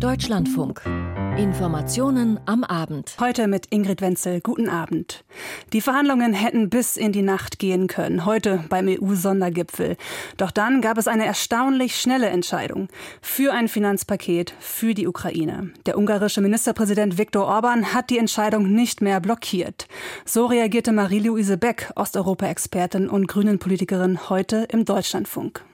Deutschlandfunk. Informationen am Abend. Heute mit Ingrid Wenzel. Guten Abend. Die Verhandlungen hätten bis in die Nacht gehen können, heute beim EU-Sondergipfel. Doch dann gab es eine erstaunlich schnelle Entscheidung für ein Finanzpaket für die Ukraine. Der ungarische Ministerpräsident Viktor Orban hat die Entscheidung nicht mehr blockiert. So reagierte Marie-Louise Beck, Osteuropa-Expertin und Grünen-Politikerin, heute im Deutschlandfunk.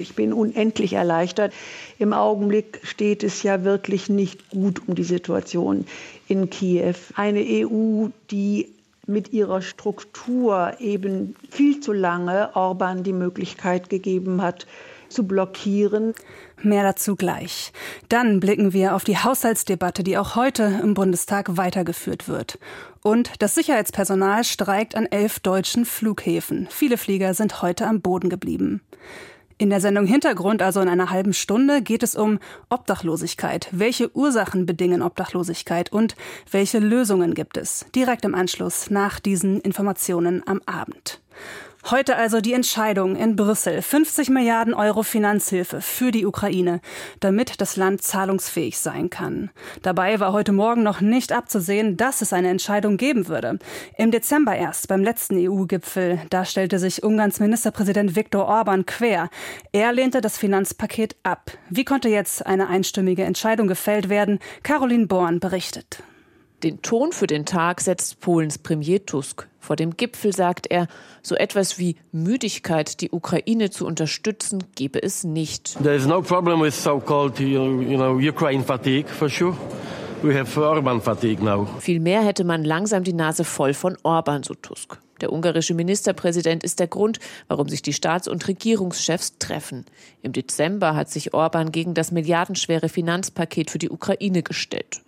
Ich bin unendlich erleichtert. Im Augenblick steht es ja wirklich nicht gut um die Situation in Kiew. Eine EU, die mit ihrer Struktur eben viel zu lange Orban die Möglichkeit gegeben hat, zu blockieren. Mehr dazu gleich. Dann blicken wir auf die Haushaltsdebatte, die auch heute im Bundestag weitergeführt wird. Und das Sicherheitspersonal streikt an elf deutschen Flughäfen. Viele Flieger sind heute am Boden geblieben. In der Sendung Hintergrund, also in einer halben Stunde, geht es um Obdachlosigkeit. Welche Ursachen bedingen Obdachlosigkeit und welche Lösungen gibt es? Direkt im Anschluss nach diesen Informationen am Abend. Heute also die Entscheidung in Brüssel. 50 Milliarden Euro Finanzhilfe für die Ukraine, damit das Land zahlungsfähig sein kann. Dabei war heute Morgen noch nicht abzusehen, dass es eine Entscheidung geben würde. Im Dezember erst, beim letzten EU-Gipfel, da stellte sich Ungarns Ministerpräsident Viktor Orban quer. Er lehnte das Finanzpaket ab. Wie konnte jetzt eine einstimmige Entscheidung gefällt werden? Caroline Born berichtet. Den Ton für den Tag setzt Polens Premier Tusk. Vor dem Gipfel sagt er, so etwas wie Müdigkeit, die Ukraine zu unterstützen, gebe es nicht. There is no problem with so-called, you know, Ukraine fatigue, for sure. We have Orban fatigue now. Vielmehr hätte man langsam die Nase voll von Orban, so Tusk. Der ungarische Ministerpräsident ist der Grund, warum sich die Staats- und Regierungschefs treffen. Im Dezember hat sich Orban gegen das milliardenschwere Finanzpaket für die Ukraine gestellt.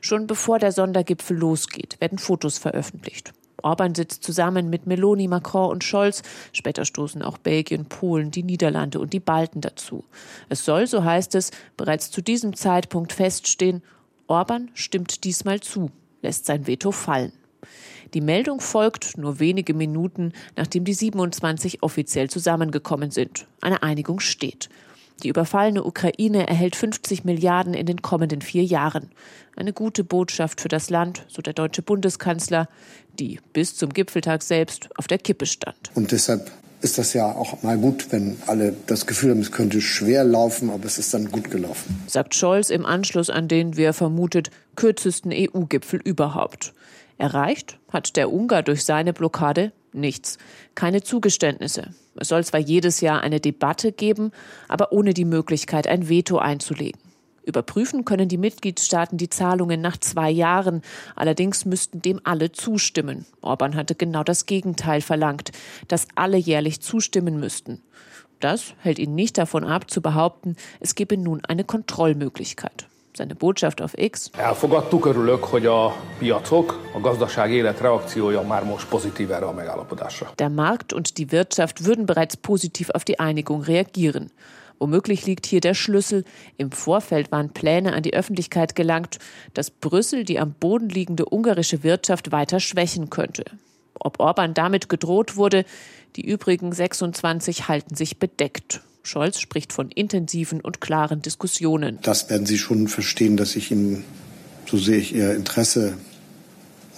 Schon bevor der Sondergipfel losgeht, werden Fotos veröffentlicht. Orban sitzt zusammen mit Meloni, Macron und Scholz. Später stoßen auch Belgien, Polen, die Niederlande und die Balten dazu. Es soll, so heißt es, bereits zu diesem Zeitpunkt feststehen, Orban stimmt diesmal zu, lässt sein Veto fallen. Die Meldung folgt nur wenige Minuten, nachdem die 27 offiziell zusammengekommen sind. Eine Einigung steht. Die überfallene Ukraine erhält 50 Milliarden in den kommenden vier Jahren. Eine gute Botschaft für das Land, so der deutsche Bundeskanzler, die bis zum Gipfeltag selbst auf der Kippe stand. Und deshalb ist das ja auch mal gut, wenn alle das Gefühl haben, es könnte schwer laufen, aber es ist dann gut gelaufen. Sagt Scholz im Anschluss an den, wie er vermutet, kürzesten EU-Gipfel überhaupt. Erreicht hat der Ungar durch seine Blockade nichts, keine Zugeständnisse. Es soll zwar jedes Jahr eine Debatte geben, aber ohne die Möglichkeit, ein Veto einzulegen. Überprüfen können die Mitgliedstaaten die Zahlungen nach zwei Jahren. Allerdings müssten dem alle zustimmen. Orban hatte genau das Gegenteil verlangt, dass alle jährlich zustimmen müssten. Das hält ihn nicht davon ab, zu behaupten, es gebe nun eine Kontrollmöglichkeit. Seine Botschaft auf X. Elfogadtuk, örülök, hogy a piacok, a gazdaság élet reakciója már most pozitív erre a megállapodásra. Der Markt und die Wirtschaft würden bereits positiv auf die Einigung reagieren. Womöglich liegt hier der Schlüssel. Im Vorfeld waren Pläne an die Öffentlichkeit gelangt, dass Brüssel die am Boden liegende ungarische Wirtschaft weiter schwächen könnte. Ob Orban damit gedroht wurde, die übrigen 26 halten sich bedeckt. Scholz spricht von intensiven und klaren Diskussionen. Das werden Sie schon verstehen, dass ich Ihnen, so sehe ich Ihr Interesse,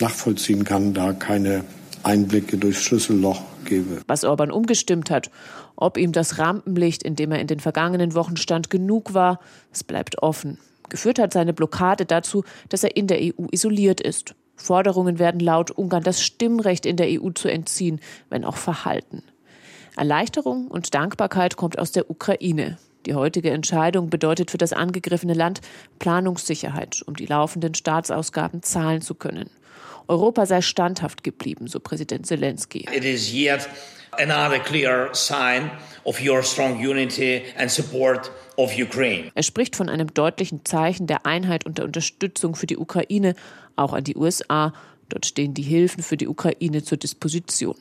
nachvollziehen kann, da keine Einblicke durchs Schlüsselloch gebe. Was Orban umgestimmt hat, ob ihm das Rampenlicht, in dem er in den vergangenen Wochen stand, genug war, es bleibt offen. Geführt hat seine Blockade dazu, dass er in der EU isoliert ist. Forderungen werden laut, Ungarn das Stimmrecht in der EU zu entziehen, wenn auch verhalten. Erleichterung und Dankbarkeit kommt aus der Ukraine. Die heutige Entscheidung bedeutet für das angegriffene Land Planungssicherheit, um die laufenden Staatsausgaben zahlen zu können. Europa sei standhaft geblieben, so Präsident Zelensky. It is yet another clear sign of your strong unity and support of Ukraine. Er spricht von einem deutlichen Zeichen der Einheit und der Unterstützung für die Ukraine, auch an die USA. Dort stehen die Hilfen für die Ukraine zur Disposition.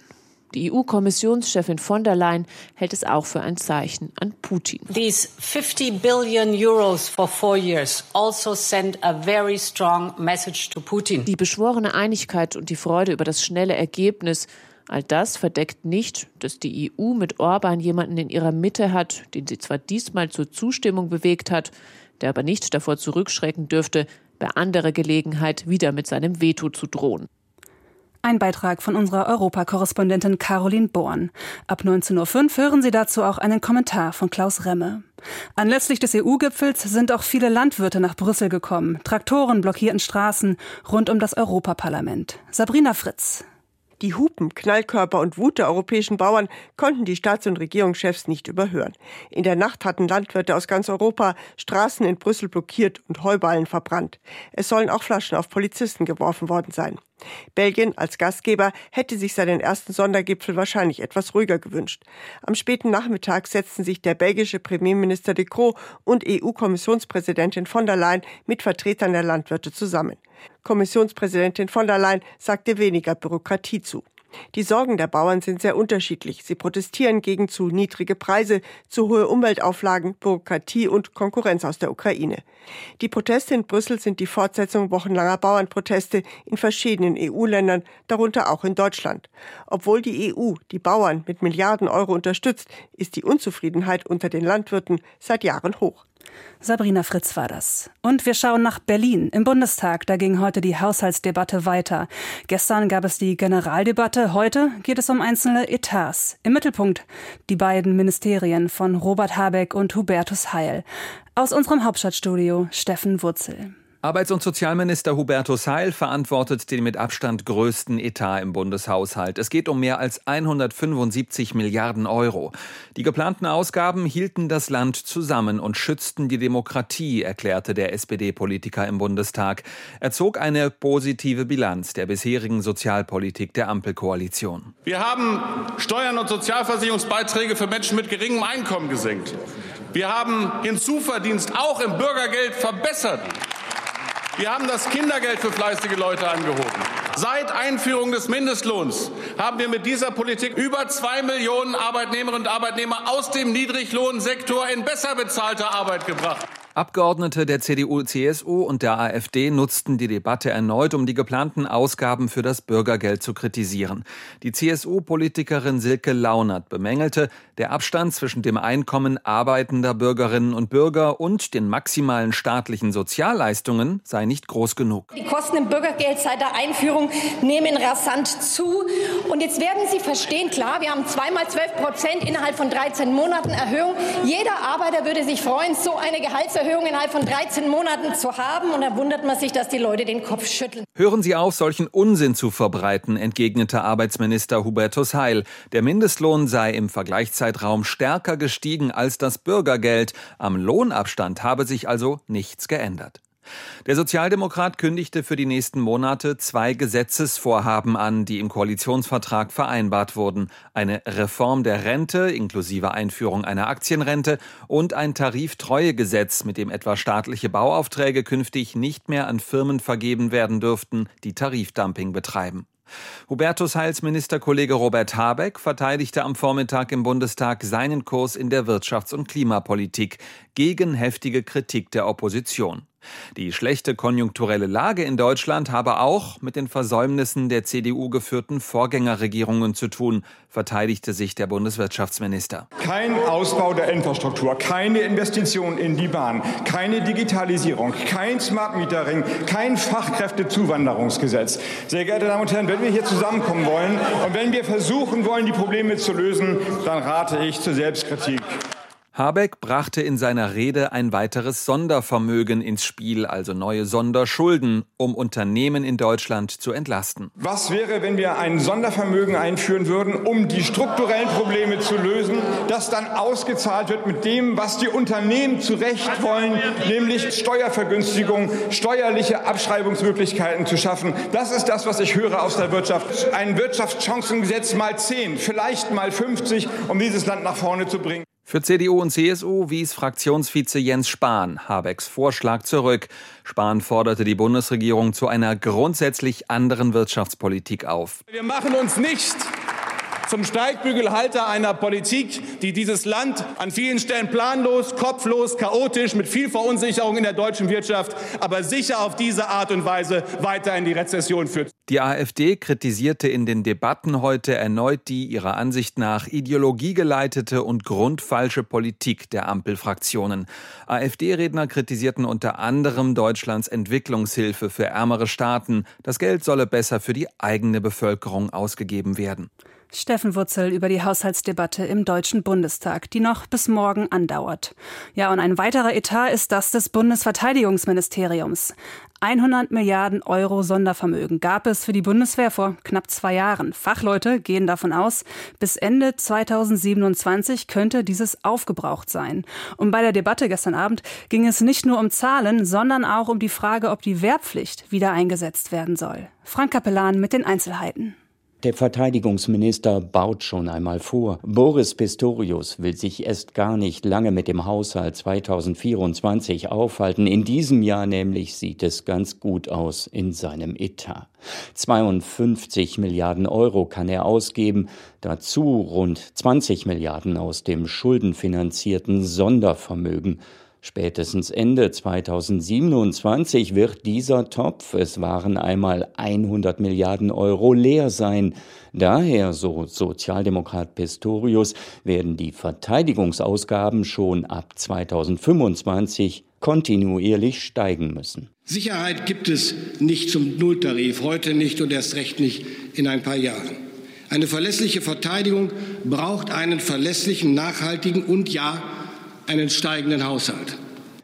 Die EU-Kommissionschefin von der Leyen hält es auch für ein Zeichen an Putin. These 50 billion euros for four years also send a very strong message to Putin. Die beschworene Einigkeit und die Freude über das schnelle Ergebnis All das verdeckt nicht, dass die EU mit Orban jemanden in ihrer Mitte hat, den sie zwar diesmal zur Zustimmung bewegt hat, der aber nicht davor zurückschrecken dürfte, bei anderer Gelegenheit wieder mit seinem Veto zu drohen. Ein Beitrag von unserer Europakorrespondentin Caroline Born. Ab 19.05 Uhr hören Sie dazu auch einen Kommentar von Klaus Remme. Anlässlich des EU-Gipfels sind auch viele Landwirte nach Brüssel gekommen. Traktoren blockierten Straßen rund um das Europaparlament. Sabrina Fritz. Die Hupen, Knallkörper und Wut der europäischen Bauern konnten die Staats- und Regierungschefs nicht überhören. In der Nacht hatten Landwirte aus ganz Europa Straßen in Brüssel blockiert und Heuballen verbrannt. Es sollen auch Flaschen auf Polizisten geworfen worden sein. Belgien als Gastgeber hätte sich seinen ersten Sondergipfel wahrscheinlich etwas ruhiger gewünscht. Am späten Nachmittag setzten sich der belgische Premierminister De Croo und EU-Kommissionspräsidentin von der Leyen mit Vertretern der Landwirte zusammen. Kommissionspräsidentin von der Leyen sagte weniger Bürokratie zu. Die Sorgen der Bauern sind sehr unterschiedlich. Sie protestieren gegen zu niedrige Preise, zu hohe Umweltauflagen, Bürokratie und Konkurrenz aus der Ukraine. Die Proteste in Brüssel sind die Fortsetzung wochenlanger Bauernproteste in verschiedenen EU-Ländern, darunter auch in Deutschland. Obwohl die EU die Bauern mit Milliarden Euro unterstützt, ist die Unzufriedenheit unter den Landwirten seit Jahren hoch. Sabrina Fritz war das. Und wir schauen nach Berlin. Im Bundestag, da ging heute die Haushaltsdebatte weiter. Gestern gab es die Generaldebatte, heute geht es um einzelne Etats. Im Mittelpunkt die beiden Ministerien von Robert Habeck und Hubertus Heil. Aus unserem Hauptstadtstudio Steffen Wurzel. Arbeits- und Sozialminister Hubertus Heil verantwortet den mit Abstand größten Etat im Bundeshaushalt. Es geht um mehr als 175 Milliarden Euro. Die geplanten Ausgaben hielten das Land zusammen und schützten die Demokratie, erklärte der SPD-Politiker im Bundestag. Er zog eine positive Bilanz der bisherigen Sozialpolitik der Ampelkoalition. Wir haben Steuern und Sozialversicherungsbeiträge für Menschen mit geringem Einkommen gesenkt. Wir haben Hinzuverdienst auch im Bürgergeld verbessert. Wir haben das Kindergeld für fleißige Leute angehoben. Seit Einführung des Mindestlohns haben wir mit dieser Politik über zwei Millionen Arbeitnehmerinnen und Arbeitnehmer aus dem Niedriglohnsektor in besser bezahlte Arbeit gebracht. Abgeordnete der CDU, CSU und der AfD nutzten die Debatte erneut, um die geplanten Ausgaben für das Bürgergeld zu kritisieren. Die CSU-Politikerin Silke Launert bemängelte, der Abstand zwischen dem Einkommen arbeitender Bürgerinnen und Bürger und den maximalen staatlichen Sozialleistungen sei nicht groß genug. Die Kosten im Bürgergeld seit der Einführung nehmen rasant zu. Und jetzt werden Sie verstehen, klar, wir haben zweimal 12 Prozent innerhalb von 13 Monaten Erhöhung. Jeder Arbeiter würde sich freuen, so eine Gehaltserhöhung Zinserhöhung innerhalb von 13 Monaten zu haben. Und da wundert man sich, dass die Leute den Kopf schütteln. Hören Sie auf, solchen Unsinn zu verbreiten, entgegnete Arbeitsminister Hubertus Heil. Der Mindestlohn sei im Vergleichszeitraum stärker gestiegen als das Bürgergeld. Am Lohnabstand habe sich also nichts geändert. Der Sozialdemokrat kündigte für die nächsten Monate zwei Gesetzesvorhaben an, die im Koalitionsvertrag vereinbart wurden. Eine Reform der Rente inklusive Einführung einer Aktienrente und ein Tariftreuegesetz, mit dem etwa staatliche Bauaufträge künftig nicht mehr an Firmen vergeben werden dürften, die Tarifdumping betreiben. Hubertus Heils Ministerkollege Robert Habeck verteidigte am Vormittag im Bundestag seinen Kurs in der Wirtschafts- und Klimapolitik gegen heftige Kritik der Opposition. Die schlechte konjunkturelle Lage in Deutschland habe auch mit den Versäumnissen der CDU geführten Vorgängerregierungen zu tun, verteidigte sich der Bundeswirtschaftsminister. Kein Ausbau der Infrastruktur, keine Investitionen in die Bahn, keine Digitalisierung, kein Smart Metering, kein Fachkräftezuwanderungsgesetz. Sehr geehrte Damen und Herren, wenn wir hier zusammenkommen wollen und wenn wir versuchen wollen, die Probleme zu lösen, dann rate ich zur Selbstkritik. Habeck brachte in seiner Rede ein weiteres Sondervermögen ins Spiel, also neue Sonderschulden, um Unternehmen in Deutschland zu entlasten. Was wäre, wenn wir ein Sondervermögen einführen würden, um die strukturellen Probleme zu lösen, das dann ausgezahlt wird mit dem, was die Unternehmen zu Recht wollen, nämlich Steuervergünstigung, steuerliche Abschreibungsmöglichkeiten zu schaffen. Das ist das, was ich höre aus der Wirtschaft. Ein Wirtschaftschancengesetz mal 10, vielleicht mal 50, um dieses Land nach vorne zu bringen. Für CDU und CSU wies Fraktionsvize Jens Spahn Habecks Vorschlag zurück. Spahn forderte die Bundesregierung zu einer grundsätzlich anderen Wirtschaftspolitik auf. Wir machen uns nicht zum Steigbügelhalter einer Politik, die dieses Land an vielen Stellen planlos, kopflos, chaotisch, mit viel Verunsicherung in der deutschen Wirtschaft, aber sicher auf diese Art und Weise weiter in die Rezession führt. Die AfD kritisierte in den Debatten heute erneut die ihrer Ansicht nach ideologiegeleitete und grundfalsche Politik der Ampelfraktionen. AfD-Redner kritisierten unter anderem Deutschlands Entwicklungshilfe für ärmere Staaten. Das Geld solle besser für die eigene Bevölkerung ausgegeben werden. Steffen Wurzel über die Haushaltsdebatte im Deutschen Bundestag, die noch bis morgen andauert. Ja, und ein weiterer Etat ist das des Bundesverteidigungsministeriums. 100 Milliarden Euro Sondervermögen gab es für die Bundeswehr vor knapp zwei Jahren. Fachleute gehen davon aus, bis Ende 2027 könnte dieses aufgebraucht sein. Und bei der Debatte gestern Abend ging es nicht nur um Zahlen, sondern auch um die Frage, ob die Wehrpflicht wieder eingesetzt werden soll. Frank Kapellan mit den Einzelheiten. Der Verteidigungsminister baut schon einmal vor. Boris Pistorius will sich erst gar nicht lange mit dem Haushalt 2024 aufhalten. In diesem Jahr nämlich sieht es ganz gut aus in seinem Etat. 52 Milliarden Euro kann er ausgeben, dazu rund 20 Milliarden aus dem schuldenfinanzierten Sondervermögen. Spätestens Ende 2027 wird dieser Topf, es waren einmal 100 Milliarden Euro, leer sein. Daher, so Sozialdemokrat Pistorius, werden die Verteidigungsausgaben schon ab 2025 kontinuierlich steigen müssen. Sicherheit gibt es nicht zum Nulltarif, heute nicht und erst recht nicht in ein paar Jahren. Eine verlässliche Verteidigung braucht einen verlässlichen, nachhaltigen und ja, einen steigenden Haushalt.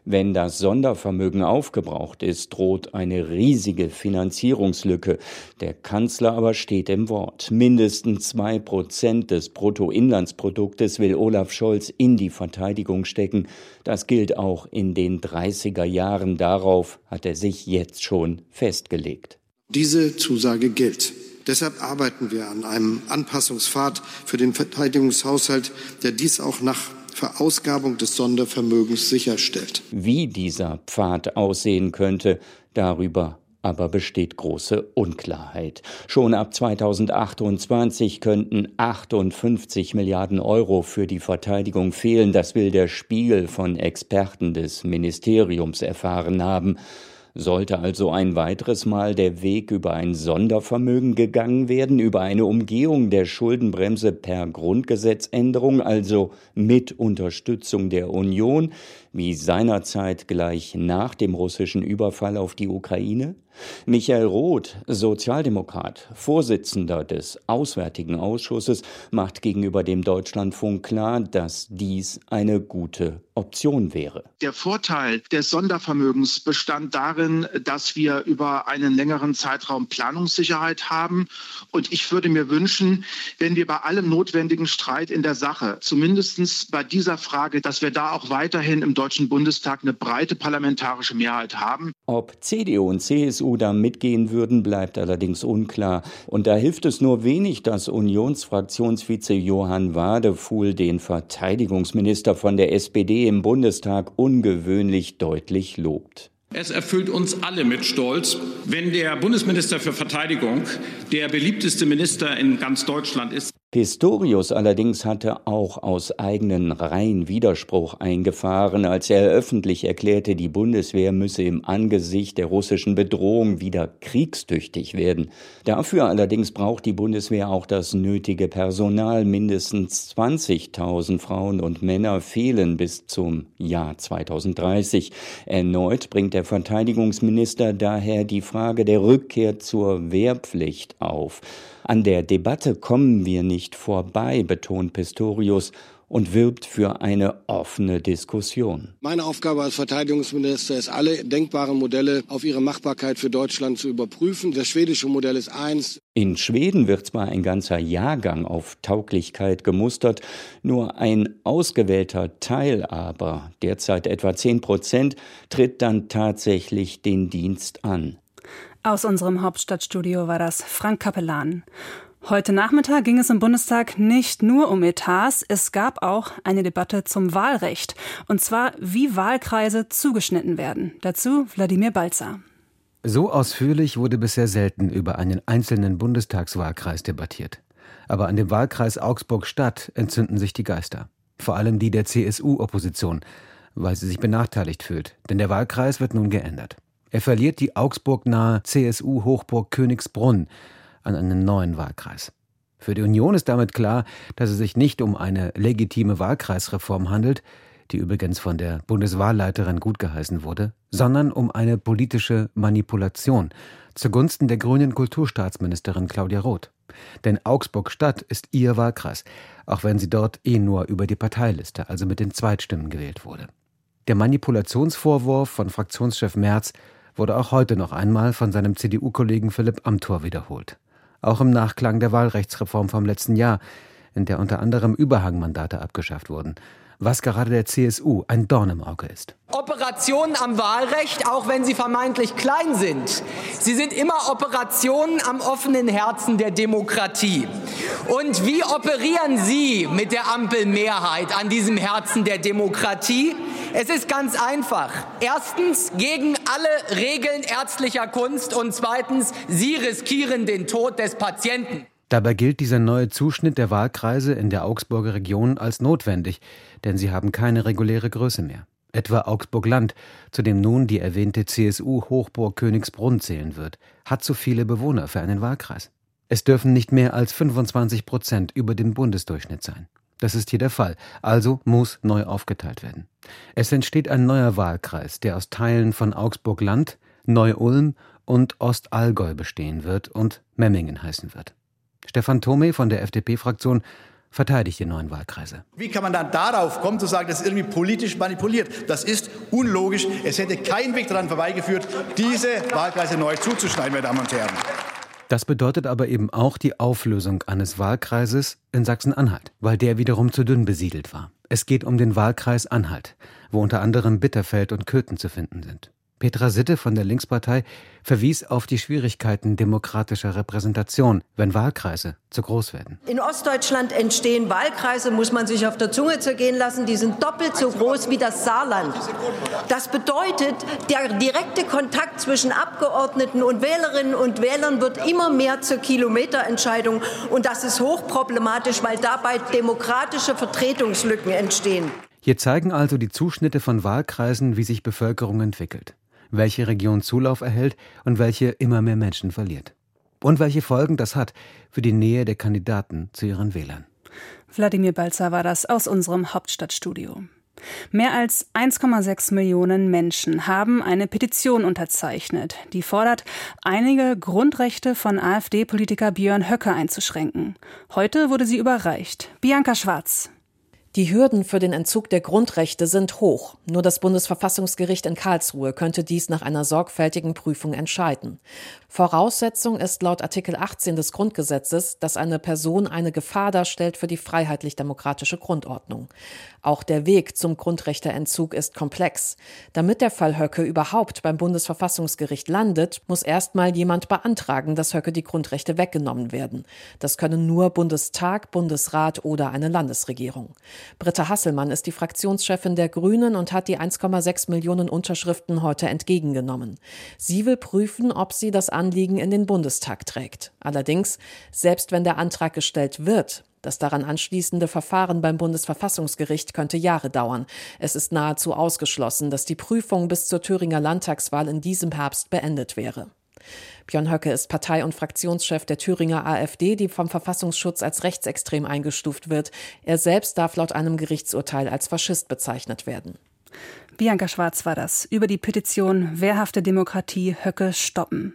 Wenn das Sondervermögen aufgebraucht ist, droht eine riesige Finanzierungslücke. Der Kanzler aber steht im Wort. Mindestens zwei Prozent des Bruttoinlandsproduktes will Olaf Scholz in die Verteidigung stecken. Das gilt auch in den 30er Jahren. Darauf hat er sich jetzt schon festgelegt. Diese Zusage gilt. Deshalb arbeiten wir an einem Anpassungspfad für den Verteidigungshaushalt, der dies auch nach Verausgabung des Sondervermögens sicherstellt. Wie dieser Pfad aussehen könnte, darüber aber besteht große Unklarheit. Schon ab 2028 könnten 58 Milliarden Euro für die Verteidigung fehlen. Das will der Spiegel von Experten des Ministeriums erfahren haben. Sollte also ein weiteres Mal der Weg über ein Sondervermögen gegangen werden, über eine Umgehung der Schuldenbremse per Grundgesetzänderung, also mit Unterstützung der Union, wie seinerzeit gleich nach dem russischen Überfall auf die Ukraine? Michael Roth, Sozialdemokrat, Vorsitzender des Auswärtigen Ausschusses, macht gegenüber dem Deutschlandfunk klar, dass dies eine gute Option wäre. Der Vorteil des Sondervermögens bestand darin, dass wir über einen längeren Zeitraum Planungssicherheit haben. Und ich würde mir wünschen, wenn wir bei allem notwendigen Streit in der Sache, zumindest bei dieser Frage, dass wir da auch weiterhin im Deutschen Bundestag eine breite parlamentarische Mehrheit haben. Ob CDU und CSU da mitgehen würden, bleibt allerdings unklar. Und da hilft es nur wenig, dass Unionsfraktionsvize Johann Wadefuhl den Verteidigungsminister von der SPD im Bundestag ungewöhnlich deutlich lobt. Es erfüllt uns alle mit Stolz, wenn der Bundesminister für Verteidigung der beliebteste Minister in ganz Deutschland ist. Pistorius allerdings hatte auch aus eigenen Reihen Widerspruch eingefahren, als er öffentlich erklärte, die Bundeswehr müsse im Angesicht der russischen Bedrohung wieder kriegstüchtig werden. Dafür allerdings braucht die Bundeswehr auch das nötige Personal. Mindestens 20.000 Frauen und Männer fehlen bis zum Jahr 2030. Erneut bringt der Verteidigungsminister daher die Frage der Rückkehr zur Wehrpflicht auf. An der Debatte kommen wir nicht vorbei, betont Pistorius und wirbt für eine offene Diskussion. Meine Aufgabe als Verteidigungsminister ist, alle denkbaren Modelle auf ihre Machbarkeit für Deutschland zu überprüfen. Das schwedische Modell ist eins. In Schweden wird zwar ein ganzer Jahrgang auf Tauglichkeit gemustert, nur ein ausgewählter Teil aber, derzeit etwa 10 Prozent, tritt dann tatsächlich den Dienst an. Aus unserem Hauptstadtstudio war das Frank Kapellan. Heute Nachmittag ging es im Bundestag nicht nur um Etats, es gab auch eine Debatte zum Wahlrecht. Und zwar, wie Wahlkreise zugeschnitten werden. Dazu Wladimir Balzer. So ausführlich wurde bisher selten über einen einzelnen Bundestagswahlkreis debattiert. Aber an dem Wahlkreis Augsburg-Stadt entzünden sich die Geister. Vor allem die der CSU-Opposition, weil sie sich benachteiligt fühlt. Denn der Wahlkreis wird nun geändert. Er verliert die Augsburg-nahe CSU-Hochburg Königsbrunn an einen neuen Wahlkreis. Für die Union ist damit klar, dass es sich nicht um eine legitime Wahlkreisreform handelt, die übrigens von der Bundeswahlleiterin gutgeheißen wurde, sondern um eine politische Manipulation zugunsten der grünen Kulturstaatsministerin Claudia Roth. Denn Augsburg-Stadt ist ihr Wahlkreis, auch wenn sie dort eh nur über die Parteiliste, also mit den Zweitstimmen gewählt wurde. Der Manipulationsvorwurf von Fraktionschef Merz wurde auch heute noch einmal von seinem CDU-Kollegen Philipp Amthor wiederholt. Auch im Nachklang der Wahlrechtsreform vom letzten Jahr, in der unter anderem Überhangmandate abgeschafft wurden was gerade der CSU ein Dorn im Auge ist. Operationen am Wahlrecht, auch wenn sie vermeintlich klein sind, sie sind immer Operationen am offenen Herzen der Demokratie. Und wie operieren Sie mit der Ampelmehrheit an diesem Herzen der Demokratie? Es ist ganz einfach. Erstens gegen alle Regeln ärztlicher Kunst und zweitens, Sie riskieren den Tod des Patienten. Dabei gilt dieser neue Zuschnitt der Wahlkreise in der Augsburger Region als notwendig, denn sie haben keine reguläre Größe mehr. Etwa Augsburg-Land, zu dem nun die erwähnte CSU-Hochburg Königsbrunn zählen wird, hat zu viele Bewohner für einen Wahlkreis. Es dürfen nicht mehr als 25 Prozent über dem Bundesdurchschnitt sein. Das ist hier der Fall, also muss neu aufgeteilt werden. Es entsteht ein neuer Wahlkreis, der aus Teilen von Augsburg-Land, Neu-Ulm und Ostallgäu bestehen wird und Memmingen heißen wird. Stefan Thome von der FDP-Fraktion verteidigt die neuen Wahlkreise. Wie kann man dann darauf kommen, zu sagen, das ist irgendwie politisch manipuliert? Das ist unlogisch. Es hätte kein Weg daran vorbeigeführt, diese Wahlkreise neu zuzuschneiden, meine Damen und Herren. Das bedeutet aber eben auch die Auflösung eines Wahlkreises in Sachsen-Anhalt, weil der wiederum zu dünn besiedelt war. Es geht um den Wahlkreis Anhalt, wo unter anderem Bitterfeld und Köthen zu finden sind. Petra Sitte von der Linkspartei verwies auf die Schwierigkeiten demokratischer Repräsentation, wenn Wahlkreise zu groß werden. In Ostdeutschland entstehen Wahlkreise, muss man sich auf der Zunge zergehen lassen, die sind doppelt so groß wie das Saarland. Das bedeutet, der direkte Kontakt zwischen Abgeordneten und Wählerinnen und Wählern wird immer mehr zur Kilometerentscheidung. Und das ist hochproblematisch, weil dabei demokratische Vertretungslücken entstehen. Hier zeigen also die Zuschnitte von Wahlkreisen, wie sich Bevölkerung entwickelt welche Region Zulauf erhält und welche immer mehr Menschen verliert. Und welche Folgen das hat für die Nähe der Kandidaten zu ihren Wählern. Wladimir Balzer war das aus unserem Hauptstadtstudio. Mehr als 1,6 Millionen Menschen haben eine Petition unterzeichnet, die fordert, einige Grundrechte von AfD-Politiker Björn Höcke einzuschränken. Heute wurde sie überreicht. Bianca Schwarz. Die Hürden für den Entzug der Grundrechte sind hoch. Nur das Bundesverfassungsgericht in Karlsruhe könnte dies nach einer sorgfältigen Prüfung entscheiden. Voraussetzung ist laut Artikel 18 des Grundgesetzes, dass eine Person eine Gefahr darstellt für die freiheitlich-demokratische Grundordnung. Auch der Weg zum Grundrechteentzug ist komplex. Damit der Fall Höcke überhaupt beim Bundesverfassungsgericht landet, muss erstmal jemand beantragen, dass Höcke die Grundrechte weggenommen werden. Das können nur Bundestag, Bundesrat oder eine Landesregierung. Britta Hasselmann ist die Fraktionschefin der Grünen und hat die 1,6 Millionen Unterschriften heute entgegengenommen. Sie will prüfen, ob sie das Anliegen in den Bundestag trägt. Allerdings, selbst wenn der Antrag gestellt wird, das daran anschließende Verfahren beim Bundesverfassungsgericht könnte Jahre dauern. Es ist nahezu ausgeschlossen, dass die Prüfung bis zur Thüringer Landtagswahl in diesem Herbst beendet wäre. Björn Höcke ist Partei- und Fraktionschef der Thüringer AfD, die vom Verfassungsschutz als rechtsextrem eingestuft wird. Er selbst darf laut einem Gerichtsurteil als Faschist bezeichnet werden. Bianca Schwarz war das über die Petition Wehrhafte Demokratie Höcke stoppen.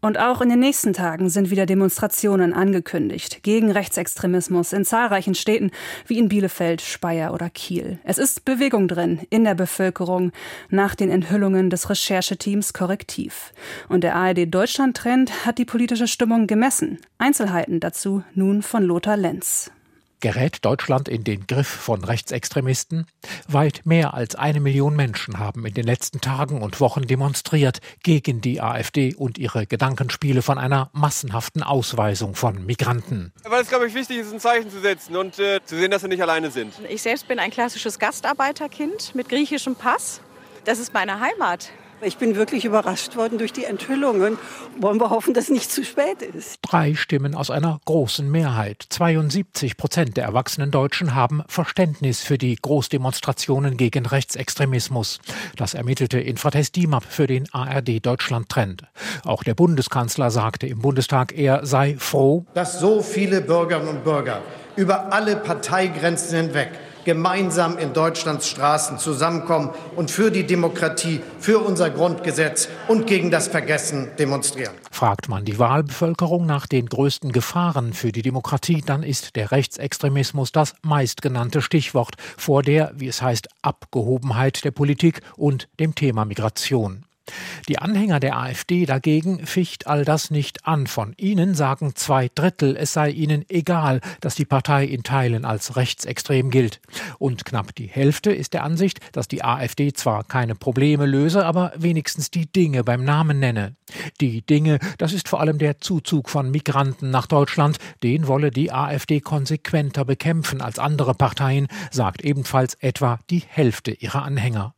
Und auch in den nächsten Tagen sind wieder Demonstrationen angekündigt gegen Rechtsextremismus in zahlreichen Städten wie in Bielefeld, Speyer oder Kiel. Es ist Bewegung drin in der Bevölkerung nach den Enthüllungen des Rechercheteams Korrektiv. Und der ARD Deutschland Trend hat die politische Stimmung gemessen. Einzelheiten dazu nun von Lothar Lenz. Gerät Deutschland in den Griff von Rechtsextremisten? Weit mehr als eine Million Menschen haben in den letzten Tagen und Wochen demonstriert gegen die AfD und ihre Gedankenspiele von einer massenhaften Ausweisung von Migranten. Weil es, glaube ich, wichtig ist, ein Zeichen zu setzen und äh, zu sehen, dass wir nicht alleine sind. Ich selbst bin ein klassisches Gastarbeiterkind mit griechischem Pass. Das ist meine Heimat. Ich bin wirklich überrascht worden durch die Enthüllungen. Wollen wir hoffen, dass es nicht zu spät ist. Drei stimmen aus einer großen Mehrheit. 72 Prozent der erwachsenen Deutschen haben Verständnis für die Großdemonstrationen gegen Rechtsextremismus. Das ermittelte Infratest DIMAP für den ARD Deutschland Trend. Auch der Bundeskanzler sagte im Bundestag, er sei froh, dass so viele Bürgerinnen und Bürger über alle Parteigrenzen hinweg gemeinsam in Deutschlands Straßen zusammenkommen und für die Demokratie, für unser Grundgesetz und gegen das Vergessen demonstrieren. Fragt man die Wahlbevölkerung nach den größten Gefahren für die Demokratie, dann ist der Rechtsextremismus das meistgenannte Stichwort vor der, wie es heißt, Abgehobenheit der Politik und dem Thema Migration. Die Anhänger der AfD dagegen ficht all das nicht an. Von ihnen sagen zwei Drittel, es sei ihnen egal, dass die Partei in Teilen als rechtsextrem gilt. Und knapp die Hälfte ist der Ansicht, dass die AfD zwar keine Probleme löse, aber wenigstens die Dinge beim Namen nenne. Die Dinge, das ist vor allem der Zuzug von Migranten nach Deutschland, den wolle die AfD konsequenter bekämpfen als andere Parteien, sagt ebenfalls etwa die Hälfte ihrer Anhänger.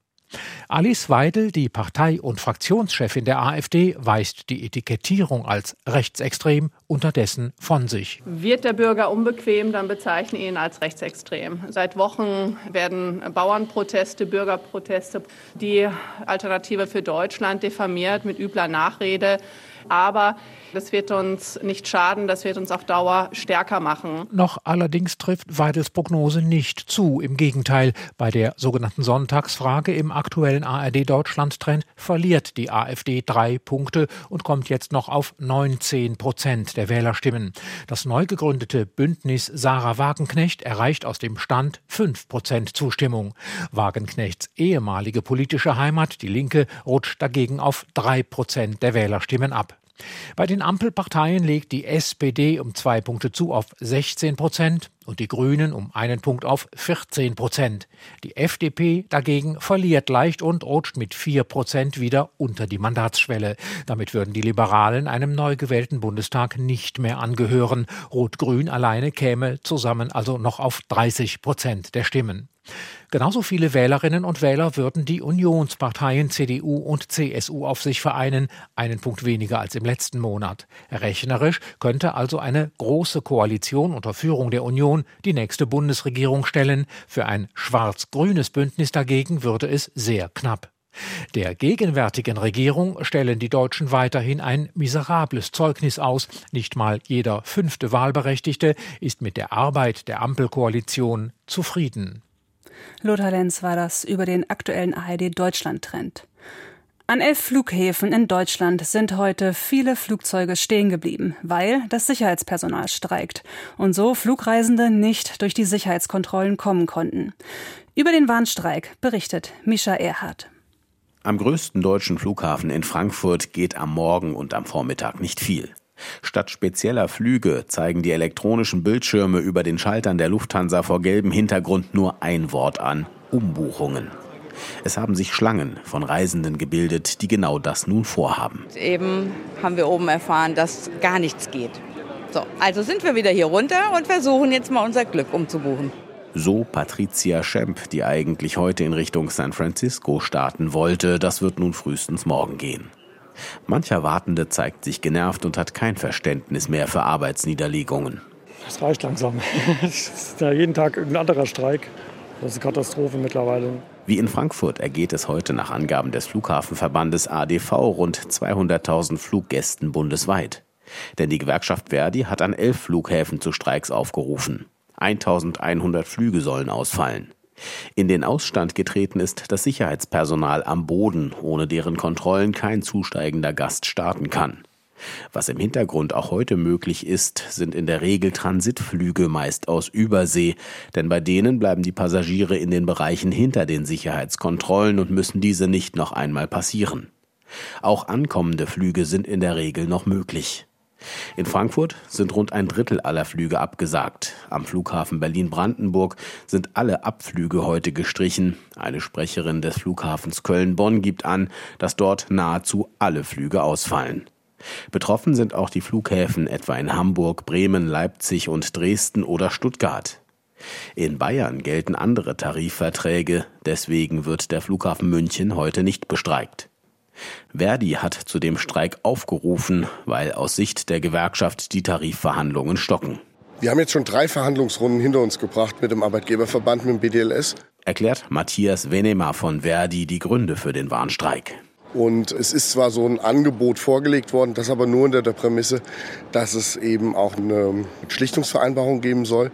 Alice Weidel, die Partei- und Fraktionschefin der AfD, weist die Etikettierung als rechtsextrem unterdessen von sich. Wird der Bürger unbequem, dann bezeichne ihn als rechtsextrem. Seit Wochen werden Bauernproteste, Bürgerproteste, die Alternative für Deutschland diffamiert mit übler Nachrede. Aber das wird uns nicht schaden, das wird uns auf Dauer stärker machen. Noch allerdings trifft Weidels Prognose nicht zu. Im Gegenteil, bei der sogenannten Sonntagsfrage im aktuellen ARD-Deutschland-Trend verliert die AfD drei Punkte und kommt jetzt noch auf 19 Prozent der Wählerstimmen. Das neu gegründete Bündnis Sarah Wagenknecht erreicht aus dem Stand 5 Prozent Zustimmung. Wagenknechts ehemalige politische Heimat, die Linke, rutscht dagegen auf drei Prozent der Wählerstimmen ab. Bei den Ampelparteien legt die SPD um zwei Punkte zu auf 16 Prozent und die Grünen um einen Punkt auf 14 Prozent. Die FDP dagegen verliert leicht und rutscht mit vier Prozent wieder unter die Mandatsschwelle. Damit würden die Liberalen einem neu gewählten Bundestag nicht mehr angehören. Rot-Grün alleine käme zusammen also noch auf 30 Prozent der Stimmen. Genauso viele Wählerinnen und Wähler würden die Unionsparteien CDU und CSU auf sich vereinen, einen Punkt weniger als im letzten Monat. Rechnerisch könnte also eine große Koalition unter Führung der Union die nächste Bundesregierung stellen. Für ein schwarz-grünes Bündnis dagegen würde es sehr knapp. Der gegenwärtigen Regierung stellen die Deutschen weiterhin ein miserables Zeugnis aus. Nicht mal jeder fünfte Wahlberechtigte ist mit der Arbeit der Ampelkoalition zufrieden. Lothar Lenz war das über den aktuellen ARD-Deutschland-Trend. An elf Flughäfen in Deutschland sind heute viele Flugzeuge stehen geblieben, weil das Sicherheitspersonal streikt und so Flugreisende nicht durch die Sicherheitskontrollen kommen konnten. Über den Warnstreik berichtet Mischa Erhardt. Am größten deutschen Flughafen in Frankfurt geht am Morgen und am Vormittag nicht viel. Statt spezieller Flüge zeigen die elektronischen Bildschirme über den Schaltern der Lufthansa vor gelbem Hintergrund nur ein Wort an Umbuchungen. Es haben sich Schlangen von Reisenden gebildet, die genau das nun vorhaben. Eben haben wir oben erfahren, dass gar nichts geht. So, also sind wir wieder hier runter und versuchen jetzt mal unser Glück umzubuchen. So Patricia Schemp, die eigentlich heute in Richtung San Francisco starten wollte. Das wird nun frühestens morgen gehen. Mancher Wartende zeigt sich genervt und hat kein Verständnis mehr für Arbeitsniederlegungen. Das reicht langsam. Es ist ja jeden Tag irgendein anderer Streik. Das ist eine Katastrophe mittlerweile. Wie in Frankfurt ergeht es heute nach Angaben des Flughafenverbandes ADV rund 200.000 Fluggästen bundesweit. Denn die Gewerkschaft Verdi hat an elf Flughäfen zu Streiks aufgerufen. 1100 Flüge sollen ausfallen. In den Ausstand getreten ist das Sicherheitspersonal am Boden, ohne deren Kontrollen kein zusteigender Gast starten kann. Was im Hintergrund auch heute möglich ist, sind in der Regel Transitflüge meist aus Übersee, denn bei denen bleiben die Passagiere in den Bereichen hinter den Sicherheitskontrollen und müssen diese nicht noch einmal passieren. Auch ankommende Flüge sind in der Regel noch möglich. In Frankfurt sind rund ein Drittel aller Flüge abgesagt. Am Flughafen Berlin-Brandenburg sind alle Abflüge heute gestrichen. Eine Sprecherin des Flughafens Köln-Bonn gibt an, dass dort nahezu alle Flüge ausfallen. Betroffen sind auch die Flughäfen etwa in Hamburg, Bremen, Leipzig und Dresden oder Stuttgart. In Bayern gelten andere Tarifverträge, deswegen wird der Flughafen München heute nicht bestreikt. Verdi hat zu dem Streik aufgerufen, weil aus Sicht der Gewerkschaft die Tarifverhandlungen stocken. Wir haben jetzt schon drei Verhandlungsrunden hinter uns gebracht mit dem Arbeitgeberverband, mit dem BDLS. Erklärt Matthias Venema von Verdi die Gründe für den Warnstreik. Und es ist zwar so ein Angebot vorgelegt worden, das aber nur unter der Prämisse, dass es eben auch eine Schlichtungsvereinbarung geben soll.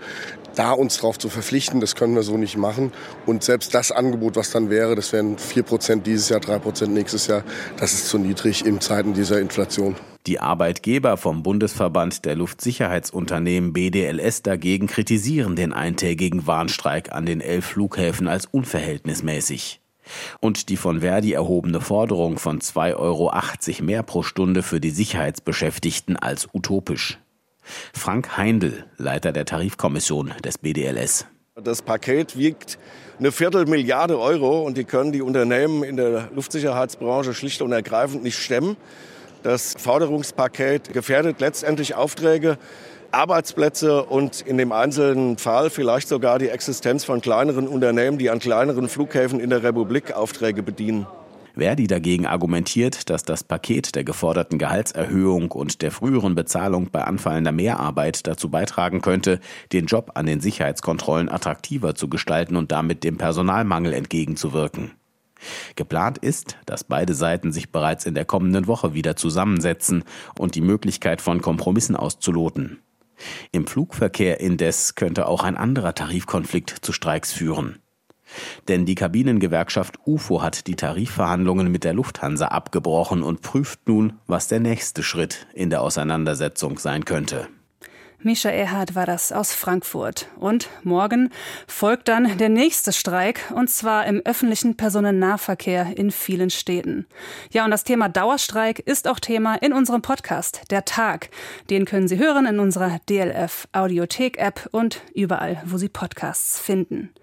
Da uns darauf zu verpflichten, das können wir so nicht machen. Und selbst das Angebot, was dann wäre, das wären 4% dieses Jahr, 3% nächstes Jahr, das ist zu niedrig in Zeiten dieser Inflation. Die Arbeitgeber vom Bundesverband der Luftsicherheitsunternehmen BDLS dagegen kritisieren den eintägigen Warnstreik an den elf Flughäfen als unverhältnismäßig. Und die von Verdi erhobene Forderung von 2,80 Euro mehr pro Stunde für die Sicherheitsbeschäftigten als utopisch. Frank Heindl, Leiter der Tarifkommission des BDLS. Das Paket wiegt eine Viertelmilliarde Euro und die können die Unternehmen in der Luftsicherheitsbranche schlicht und ergreifend nicht stemmen. Das Forderungspaket gefährdet letztendlich Aufträge, Arbeitsplätze und in dem einzelnen Fall vielleicht sogar die Existenz von kleineren Unternehmen, die an kleineren Flughäfen in der Republik Aufträge bedienen. Verdi dagegen argumentiert, dass das Paket der geforderten Gehaltserhöhung und der früheren Bezahlung bei anfallender Mehrarbeit dazu beitragen könnte, den Job an den Sicherheitskontrollen attraktiver zu gestalten und damit dem Personalmangel entgegenzuwirken. Geplant ist, dass beide Seiten sich bereits in der kommenden Woche wieder zusammensetzen und die Möglichkeit von Kompromissen auszuloten. Im Flugverkehr indes könnte auch ein anderer Tarifkonflikt zu Streiks führen. Denn die Kabinengewerkschaft UFO hat die Tarifverhandlungen mit der Lufthansa abgebrochen und prüft nun, was der nächste Schritt in der Auseinandersetzung sein könnte. Misha Erhard war das aus Frankfurt. Und morgen folgt dann der nächste Streik, und zwar im öffentlichen Personennahverkehr in vielen Städten. Ja, und das Thema Dauerstreik ist auch Thema in unserem Podcast, Der Tag. Den können Sie hören in unserer DLF Audiothek App und überall, wo Sie Podcasts finden.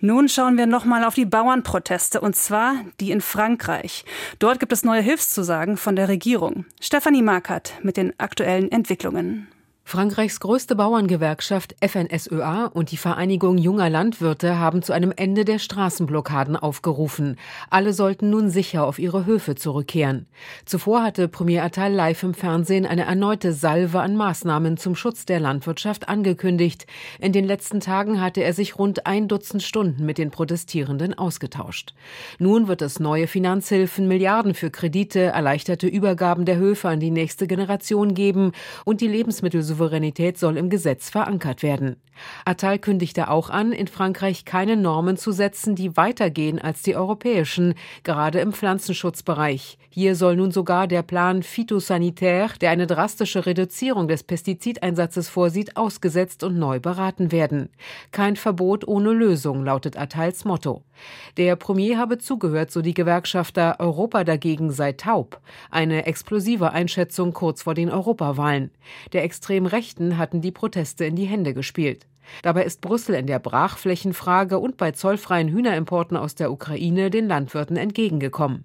Nun schauen wir nochmal auf die Bauernproteste, und zwar die in Frankreich. Dort gibt es neue Hilfszusagen von der Regierung. Stefanie Markert mit den aktuellen Entwicklungen. Frankreichs größte Bauerngewerkschaft FNSEA und die Vereinigung junger Landwirte haben zu einem Ende der Straßenblockaden aufgerufen. Alle sollten nun sicher auf ihre Höfe zurückkehren. Zuvor hatte Premier Attal live im Fernsehen eine erneute Salve an Maßnahmen zum Schutz der Landwirtschaft angekündigt. In den letzten Tagen hatte er sich rund ein Dutzend Stunden mit den Protestierenden ausgetauscht. Nun wird es neue Finanzhilfen, Milliarden für Kredite, erleichterte Übergaben der Höfe an die nächste Generation geben und die Lebensmittel Souveränität soll im Gesetz verankert werden. Attal kündigte auch an, in Frankreich keine Normen zu setzen, die weitergehen als die europäischen, gerade im Pflanzenschutzbereich. Hier soll nun sogar der Plan Phytosanitaire, der eine drastische Reduzierung des Pestizideinsatzes vorsieht, ausgesetzt und neu beraten werden. Kein Verbot ohne Lösung lautet Attals Motto. Der Premier habe zugehört, so die Gewerkschafter, Europa dagegen sei taub. Eine explosive Einschätzung kurz vor den Europawahlen. Der extremen Rechten hatten die Proteste in die Hände gespielt. Dabei ist Brüssel in der Brachflächenfrage und bei zollfreien Hühnerimporten aus der Ukraine den Landwirten entgegengekommen.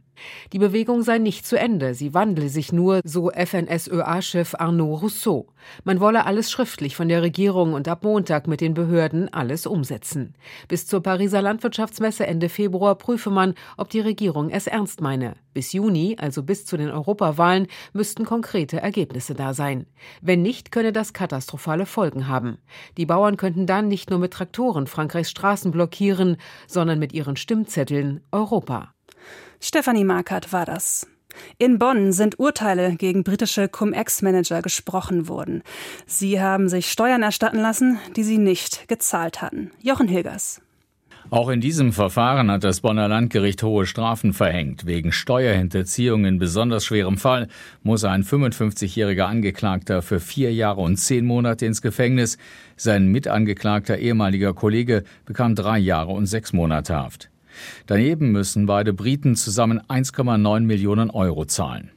Die Bewegung sei nicht zu Ende, sie wandle sich nur, so FNSÖA-Chef Arnaud Rousseau. Man wolle alles schriftlich von der Regierung und ab Montag mit den Behörden alles umsetzen. Bis zur Pariser Landwirtschaftsmesse Ende Februar prüfe man, ob die Regierung es ernst meine. Bis Juni, also bis zu den Europawahlen, müssten konkrete Ergebnisse da sein. Wenn nicht, könne das katastrophale Folgen haben. Die Bauern könnten dann nicht nur mit Traktoren Frankreichs Straßen blockieren, sondern mit ihren Stimmzetteln Europa. Stefanie Markert war das. In Bonn sind Urteile gegen britische Cum-Ex-Manager gesprochen worden. Sie haben sich Steuern erstatten lassen, die sie nicht gezahlt hatten. Jochen Hilgers. Auch in diesem Verfahren hat das Bonner Landgericht hohe Strafen verhängt. Wegen Steuerhinterziehung in besonders schwerem Fall muss ein 55-jähriger Angeklagter für vier Jahre und zehn Monate ins Gefängnis. Sein mitangeklagter ehemaliger Kollege bekam drei Jahre und sechs Monate Haft. Daneben müssen beide Briten zusammen 1,9 Millionen Euro zahlen.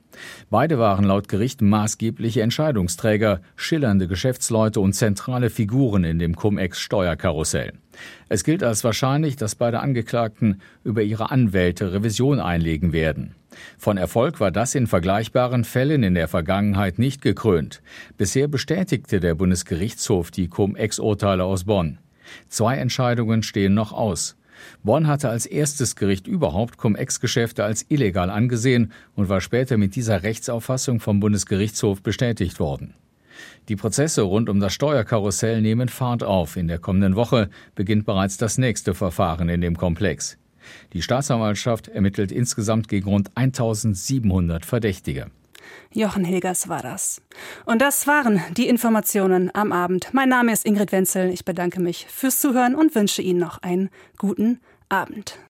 Beide waren laut Gericht maßgebliche Entscheidungsträger, schillernde Geschäftsleute und zentrale Figuren in dem Cum-Ex-Steuerkarussell. Es gilt als wahrscheinlich, dass beide Angeklagten über ihre Anwälte Revision einlegen werden. Von Erfolg war das in vergleichbaren Fällen in der Vergangenheit nicht gekrönt. Bisher bestätigte der Bundesgerichtshof die Cum-Ex-Urteile aus Bonn. Zwei Entscheidungen stehen noch aus. Bonn hatte als erstes Gericht überhaupt Cum-Ex-Geschäfte als illegal angesehen und war später mit dieser Rechtsauffassung vom Bundesgerichtshof bestätigt worden. Die Prozesse rund um das Steuerkarussell nehmen Fahrt auf. In der kommenden Woche beginnt bereits das nächste Verfahren in dem Komplex. Die Staatsanwaltschaft ermittelt insgesamt gegen rund 1700 Verdächtige. Jochen Hilgers war das. Und das waren die Informationen am Abend. Mein Name ist Ingrid Wenzel. Ich bedanke mich fürs Zuhören und wünsche Ihnen noch einen guten Abend.